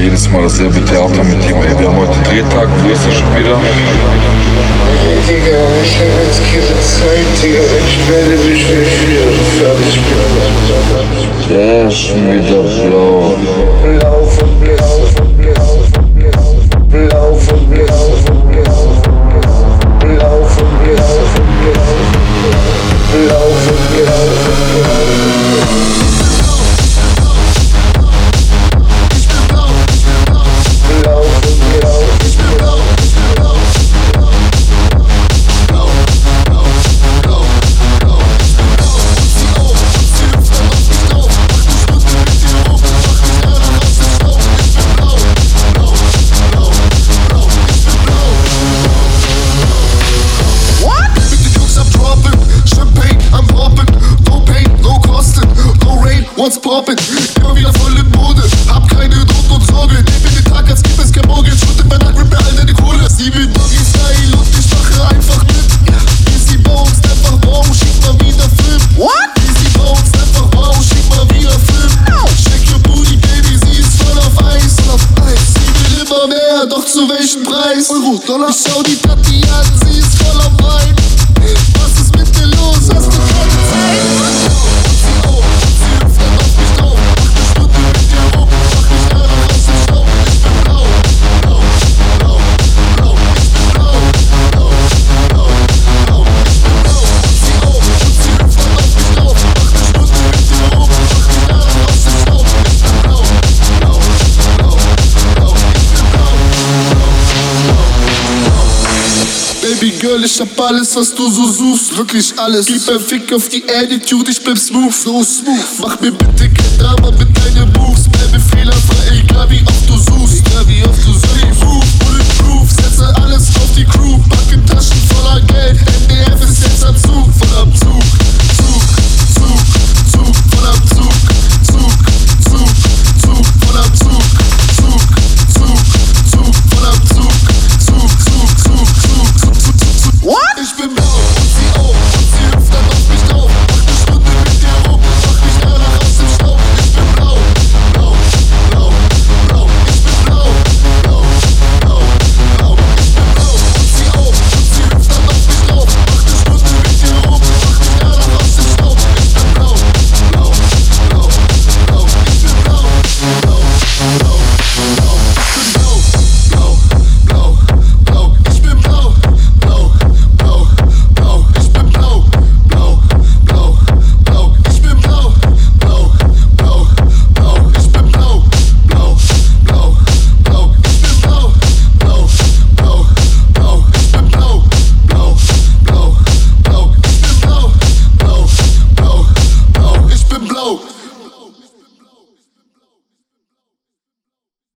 jedes Mal dasselbe Theater mit ihm. Ey, wir haben heute Drehtag, wo ist er schon wieder? Ey, Digga, ich hab jetzt keine Zeit, Digga. Ich melde mich, ich wieder fertig bin. Der ist schon wieder blau. Blau von Blau von Blau von Blau von Blau von Blau von Blau Blau von Blau von von Blau what's poppin'? Immer wieder voll in Mode, hab keine Not und Sorge, nehm mir den Tag, als gibt es kein Morgen, Schritt in meiner Grip, all deine Kohle. Sieben Doggy Style und ich mache einfach mit. Easy Bones, einfach wow, schick mal wieder Film. What? Easy Bones, einfach wow, schick mal wieder Film. Check your booty, baby, sie ist voll auf Eis, voll auf Eis. Sie will immer mehr, doch zu welchem Preis? Euro, Dollar. Ich schau die Tati an, sie ist voll am Wein. Was ist mit dir los? Hast du keine Zeit? Baby Girl, ich hab alles, was du so suchst. Wirklich alles. Gib ein Fick auf die Attitude, ich bleib smooth. So smooth. Mach mir bitte kein Drama mit deinen Moves. Bleibe fehlerfrei, egal wie oft du suchst. Egal wie oft du suchst.